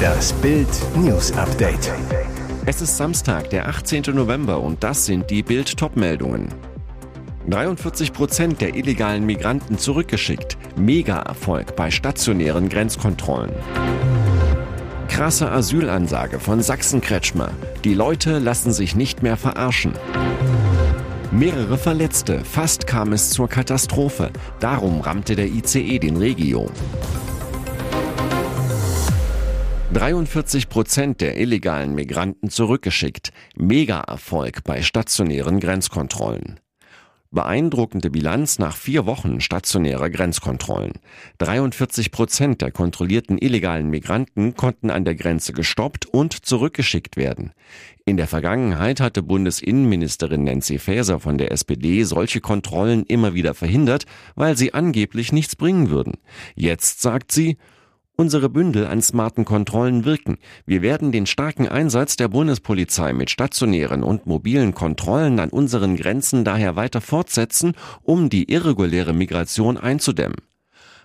Das Bild News Update. Es ist Samstag, der 18. November und das sind die Bild Topmeldungen. 43 Prozent der illegalen Migranten zurückgeschickt. Mega-Erfolg bei stationären Grenzkontrollen. Krasse Asylansage von Sachsen-Kretschmer. Die Leute lassen sich nicht mehr verarschen. Mehrere Verletzte, fast kam es zur Katastrophe. Darum rammte der ICE den Regio. 43 Prozent der illegalen Migranten zurückgeschickt. Mega-Erfolg bei stationären Grenzkontrollen. Beeindruckende Bilanz nach vier Wochen stationärer Grenzkontrollen. 43 Prozent der kontrollierten illegalen Migranten konnten an der Grenze gestoppt und zurückgeschickt werden. In der Vergangenheit hatte Bundesinnenministerin Nancy Faeser von der SPD solche Kontrollen immer wieder verhindert, weil sie angeblich nichts bringen würden. Jetzt sagt sie, Unsere Bündel an smarten Kontrollen wirken. Wir werden den starken Einsatz der Bundespolizei mit stationären und mobilen Kontrollen an unseren Grenzen daher weiter fortsetzen, um die irreguläre Migration einzudämmen.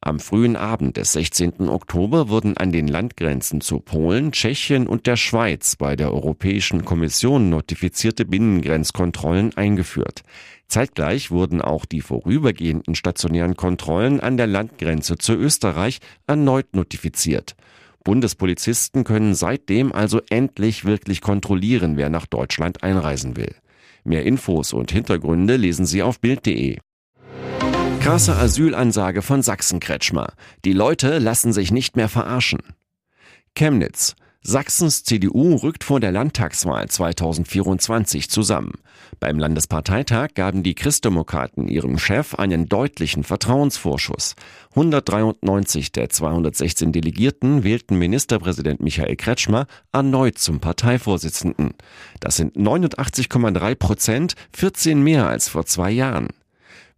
Am frühen Abend des 16. Oktober wurden an den Landgrenzen zu Polen, Tschechien und der Schweiz bei der Europäischen Kommission notifizierte Binnengrenzkontrollen eingeführt. Zeitgleich wurden auch die vorübergehenden stationären Kontrollen an der Landgrenze zu Österreich erneut notifiziert. Bundespolizisten können seitdem also endlich wirklich kontrollieren, wer nach Deutschland einreisen will. Mehr Infos und Hintergründe lesen Sie auf Bild.de. Krasse Asylansage von Sachsen-Kretschmer. Die Leute lassen sich nicht mehr verarschen. Chemnitz. Sachsens CDU rückt vor der Landtagswahl 2024 zusammen. Beim Landesparteitag gaben die Christdemokraten ihrem Chef einen deutlichen Vertrauensvorschuss. 193 der 216 Delegierten wählten Ministerpräsident Michael Kretschmer erneut zum Parteivorsitzenden. Das sind 89,3 Prozent, 14 mehr als vor zwei Jahren.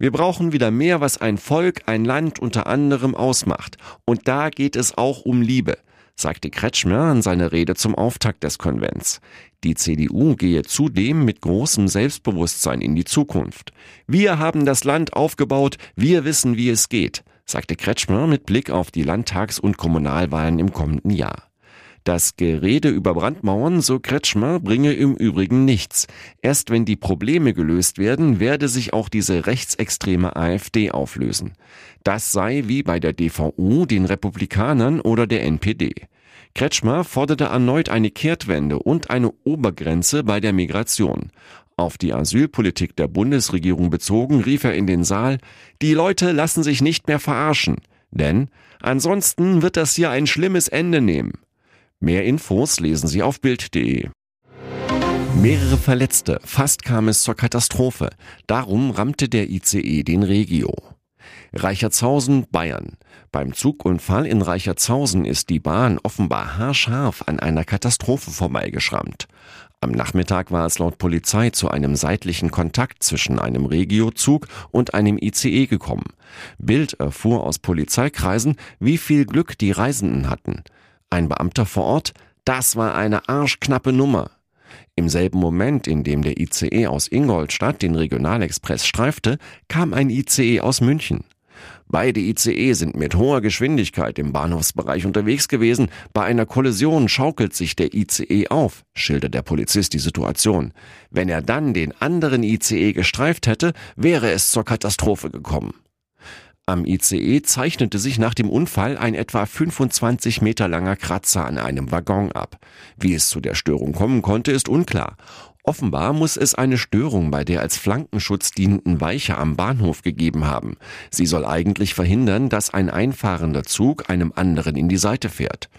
Wir brauchen wieder mehr, was ein Volk, ein Land unter anderem ausmacht. Und da geht es auch um Liebe, sagte Kretschmer an seiner Rede zum Auftakt des Konvents. Die CDU gehe zudem mit großem Selbstbewusstsein in die Zukunft. Wir haben das Land aufgebaut, wir wissen, wie es geht, sagte Kretschmer mit Blick auf die Landtags- und Kommunalwahlen im kommenden Jahr. Das Gerede über Brandmauern, so Kretschmer, bringe im Übrigen nichts. Erst wenn die Probleme gelöst werden, werde sich auch diese rechtsextreme AfD auflösen. Das sei wie bei der DVU, den Republikanern oder der NPD. Kretschmer forderte erneut eine Kehrtwende und eine Obergrenze bei der Migration. Auf die Asylpolitik der Bundesregierung bezogen rief er in den Saal, die Leute lassen sich nicht mehr verarschen, denn ansonsten wird das hier ein schlimmes Ende nehmen. Mehr Infos lesen Sie auf Bild.de. Mehrere Verletzte, fast kam es zur Katastrophe. Darum rammte der ICE den Regio. Reichertshausen, Bayern. Beim Zugunfall in Reichertshausen ist die Bahn offenbar haarscharf an einer Katastrophe vorbeigeschrammt. Am Nachmittag war es laut Polizei zu einem seitlichen Kontakt zwischen einem Regiozug und einem ICE gekommen. Bild erfuhr aus Polizeikreisen, wie viel Glück die Reisenden hatten. Ein Beamter vor Ort, das war eine arschknappe Nummer. Im selben Moment, in dem der ICE aus Ingolstadt den Regionalexpress streifte, kam ein ICE aus München. Beide ICE sind mit hoher Geschwindigkeit im Bahnhofsbereich unterwegs gewesen. Bei einer Kollision schaukelt sich der ICE auf, schildert der Polizist die Situation. Wenn er dann den anderen ICE gestreift hätte, wäre es zur Katastrophe gekommen. Am ICE zeichnete sich nach dem Unfall ein etwa 25 Meter langer Kratzer an einem Waggon ab. Wie es zu der Störung kommen konnte, ist unklar. Offenbar muss es eine Störung bei der als Flankenschutz dienenden Weiche am Bahnhof gegeben haben. Sie soll eigentlich verhindern, dass ein einfahrender Zug einem anderen in die Seite fährt.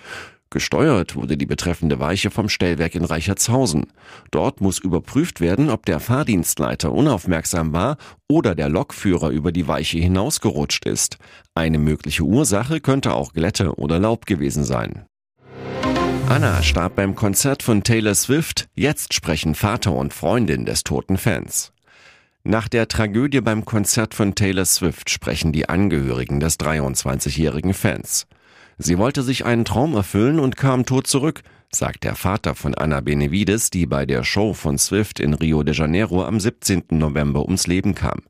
Gesteuert wurde die betreffende Weiche vom Stellwerk in Reichertshausen. Dort muss überprüft werden, ob der Fahrdienstleiter unaufmerksam war oder der Lokführer über die Weiche hinausgerutscht ist. Eine mögliche Ursache könnte auch Glätte oder Laub gewesen sein. Anna starb beim Konzert von Taylor Swift. Jetzt sprechen Vater und Freundin des toten Fans. Nach der Tragödie beim Konzert von Taylor Swift sprechen die Angehörigen des 23-jährigen Fans. Sie wollte sich einen Traum erfüllen und kam tot zurück, sagt der Vater von Anna Benevides, die bei der Show von Swift in Rio de Janeiro am 17. November ums Leben kam.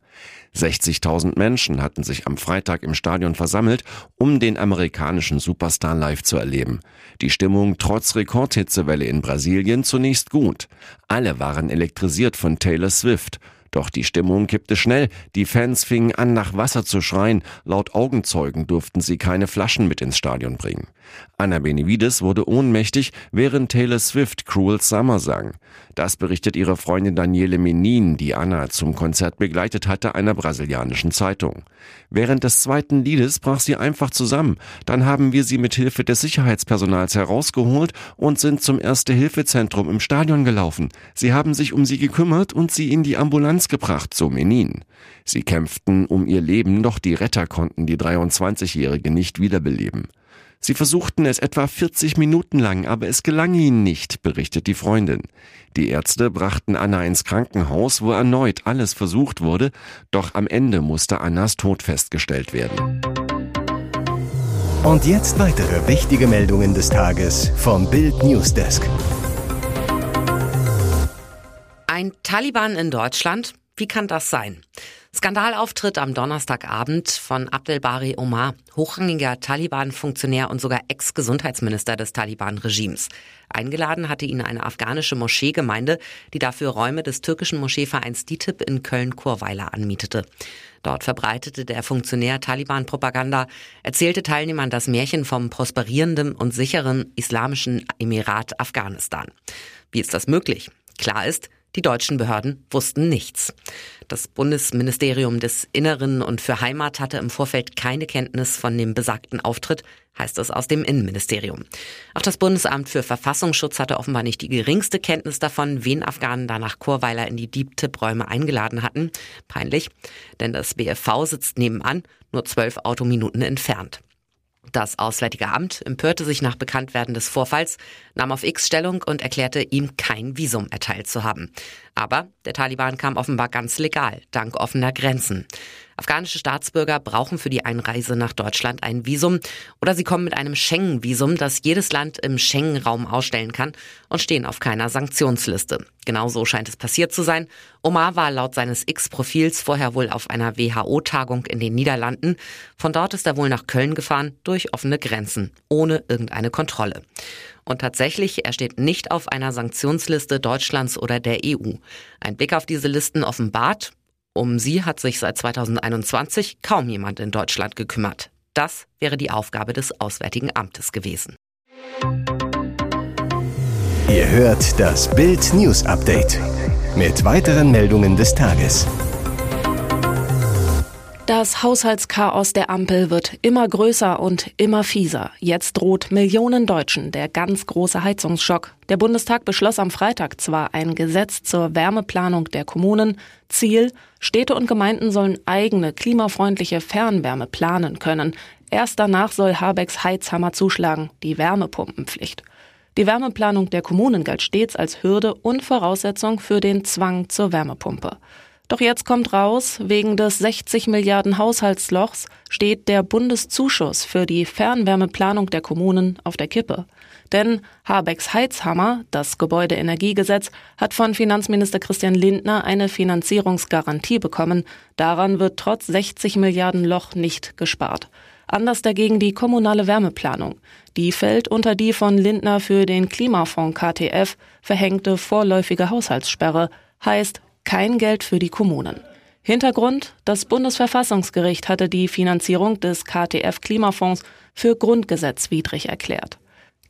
60.000 Menschen hatten sich am Freitag im Stadion versammelt, um den amerikanischen Superstar live zu erleben. Die Stimmung trotz Rekordhitzewelle in Brasilien zunächst gut. Alle waren elektrisiert von Taylor Swift. Doch die Stimmung kippte schnell. Die Fans fingen an, nach Wasser zu schreien. Laut Augenzeugen durften sie keine Flaschen mit ins Stadion bringen. Anna Benevides wurde ohnmächtig, während Taylor Swift Cruel Summer sang. Das berichtet ihre Freundin Daniele Menin, die Anna zum Konzert begleitet hatte, einer brasilianischen Zeitung. Während des zweiten Liedes brach sie einfach zusammen. Dann haben wir sie mit Hilfe des Sicherheitspersonals herausgeholt und sind zum Erste-Hilfe-Zentrum im Stadion gelaufen. Sie haben sich um sie gekümmert und sie in die Ambulanz gebracht, so Menin. Sie kämpften um ihr Leben, doch die Retter konnten die 23-Jährige nicht wiederbeleben. Sie versuchten es etwa 40 Minuten lang, aber es gelang ihnen nicht, berichtet die Freundin. Die Ärzte brachten Anna ins Krankenhaus, wo erneut alles versucht wurde, doch am Ende musste Annas Tod festgestellt werden. Und jetzt weitere wichtige Meldungen des Tages vom Bild Newsdesk. Ein Taliban in Deutschland? Wie kann das sein? Skandalauftritt am Donnerstagabend von Abdelbari Omar, hochrangiger Taliban-Funktionär und sogar Ex-Gesundheitsminister des Taliban-Regimes. Eingeladen hatte ihn eine afghanische Moscheegemeinde, die dafür Räume des türkischen Moscheevereins DITIB in Köln-Churweiler anmietete. Dort verbreitete der Funktionär Taliban-Propaganda, erzählte Teilnehmern das Märchen vom prosperierenden und sicheren islamischen Emirat Afghanistan. Wie ist das möglich? Klar ist, die deutschen Behörden wussten nichts. Das Bundesministerium des Inneren und für Heimat hatte im Vorfeld keine Kenntnis von dem besagten Auftritt, heißt es aus dem Innenministerium. Auch das Bundesamt für Verfassungsschutz hatte offenbar nicht die geringste Kenntnis davon, wen Afghanen da nach Chorweiler in die Deep-Tip-Räume eingeladen hatten. Peinlich, denn das BFV sitzt nebenan, nur zwölf Autominuten entfernt. Das Auswärtige Amt empörte sich nach Bekanntwerden des Vorfalls, nahm auf X Stellung und erklärte, ihm kein Visum erteilt zu haben. Aber der Taliban kam offenbar ganz legal, dank offener Grenzen. Afghanische Staatsbürger brauchen für die Einreise nach Deutschland ein Visum oder sie kommen mit einem Schengen-Visum, das jedes Land im Schengen-Raum ausstellen kann und stehen auf keiner Sanktionsliste. Genau so scheint es passiert zu sein. Omar war laut seines X-Profils vorher wohl auf einer WHO-Tagung in den Niederlanden. Von dort ist er wohl nach Köln gefahren durch offene Grenzen, ohne irgendeine Kontrolle. Und tatsächlich, er steht nicht auf einer Sanktionsliste Deutschlands oder der EU. Ein Blick auf diese Listen offenbart, um sie hat sich seit 2021 kaum jemand in Deutschland gekümmert. Das wäre die Aufgabe des Auswärtigen Amtes gewesen. Ihr hört das Bild News Update mit weiteren Meldungen des Tages. Das Haushaltschaos der Ampel wird immer größer und immer fieser. Jetzt droht Millionen Deutschen der ganz große Heizungsschock. Der Bundestag beschloss am Freitag zwar ein Gesetz zur Wärmeplanung der Kommunen. Ziel, Städte und Gemeinden sollen eigene klimafreundliche Fernwärme planen können. Erst danach soll Habecks Heizhammer zuschlagen, die Wärmepumpenpflicht. Die Wärmeplanung der Kommunen galt stets als Hürde und Voraussetzung für den Zwang zur Wärmepumpe. Doch jetzt kommt raus, wegen des 60 Milliarden Haushaltslochs steht der Bundeszuschuss für die Fernwärmeplanung der Kommunen auf der Kippe. Denn Habecks Heizhammer, das Gebäudeenergiegesetz, hat von Finanzminister Christian Lindner eine Finanzierungsgarantie bekommen. Daran wird trotz 60 Milliarden Loch nicht gespart. Anders dagegen die kommunale Wärmeplanung. Die fällt unter die von Lindner für den Klimafonds KTF verhängte vorläufige Haushaltssperre. Heißt, kein Geld für die Kommunen. Hintergrund, das Bundesverfassungsgericht hatte die Finanzierung des KTF-Klimafonds für grundgesetzwidrig erklärt.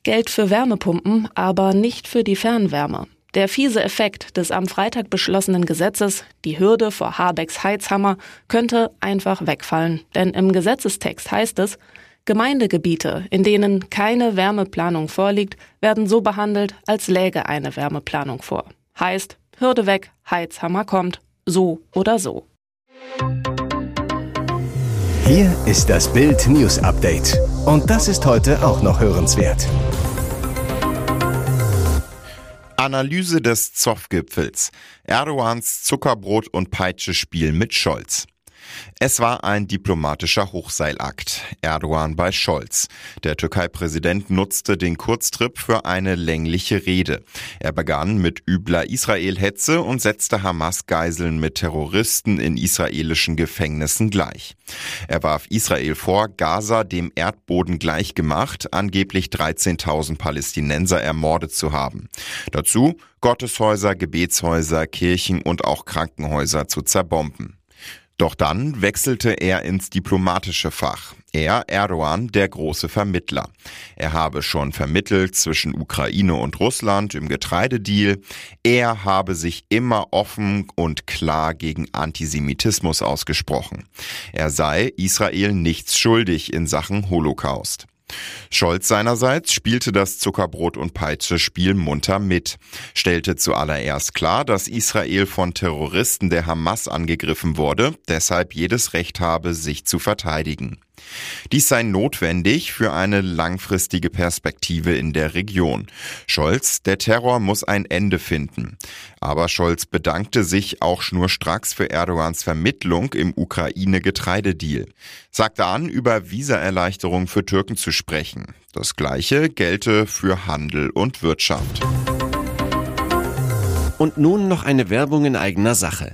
Geld für Wärmepumpen, aber nicht für die Fernwärme. Der fiese Effekt des am Freitag beschlossenen Gesetzes, die Hürde vor Habecks Heizhammer, könnte einfach wegfallen. Denn im Gesetzestext heißt es, Gemeindegebiete, in denen keine Wärmeplanung vorliegt, werden so behandelt, als läge eine Wärmeplanung vor. Heißt, Hürde weg, Heizhammer kommt, so oder so. Hier ist das Bild News Update. Und das ist heute auch noch hörenswert. Analyse des Zoff-Gipfels. Erdogans Zuckerbrot- und Peitschespiel mit Scholz. Es war ein diplomatischer Hochseilakt. Erdogan bei Scholz. Der Türkei-Präsident nutzte den Kurztrip für eine längliche Rede. Er begann mit übler Israel-Hetze und setzte Hamas-Geiseln mit Terroristen in israelischen Gefängnissen gleich. Er warf Israel vor, Gaza dem Erdboden gleichgemacht, angeblich 13.000 Palästinenser ermordet zu haben. Dazu Gotteshäuser, Gebetshäuser, Kirchen und auch Krankenhäuser zu zerbomben. Doch dann wechselte er ins diplomatische Fach. Er, Erdogan, der große Vermittler. Er habe schon vermittelt zwischen Ukraine und Russland im Getreidedeal. Er habe sich immer offen und klar gegen Antisemitismus ausgesprochen. Er sei Israel nichts schuldig in Sachen Holocaust. Scholz seinerseits spielte das Zuckerbrot und Peitsche Spiel munter mit, stellte zuallererst klar, dass Israel von Terroristen der Hamas angegriffen wurde, deshalb jedes Recht habe, sich zu verteidigen. Dies sei notwendig für eine langfristige Perspektive in der Region. Scholz, der Terror muss ein Ende finden. Aber Scholz bedankte sich auch schnurstracks für Erdogans Vermittlung im Ukraine-Getreidedeal. Sagte an, über Visaerleichterung für Türken zu sprechen. Das gleiche gelte für Handel und Wirtschaft. Und nun noch eine Werbung in eigener Sache.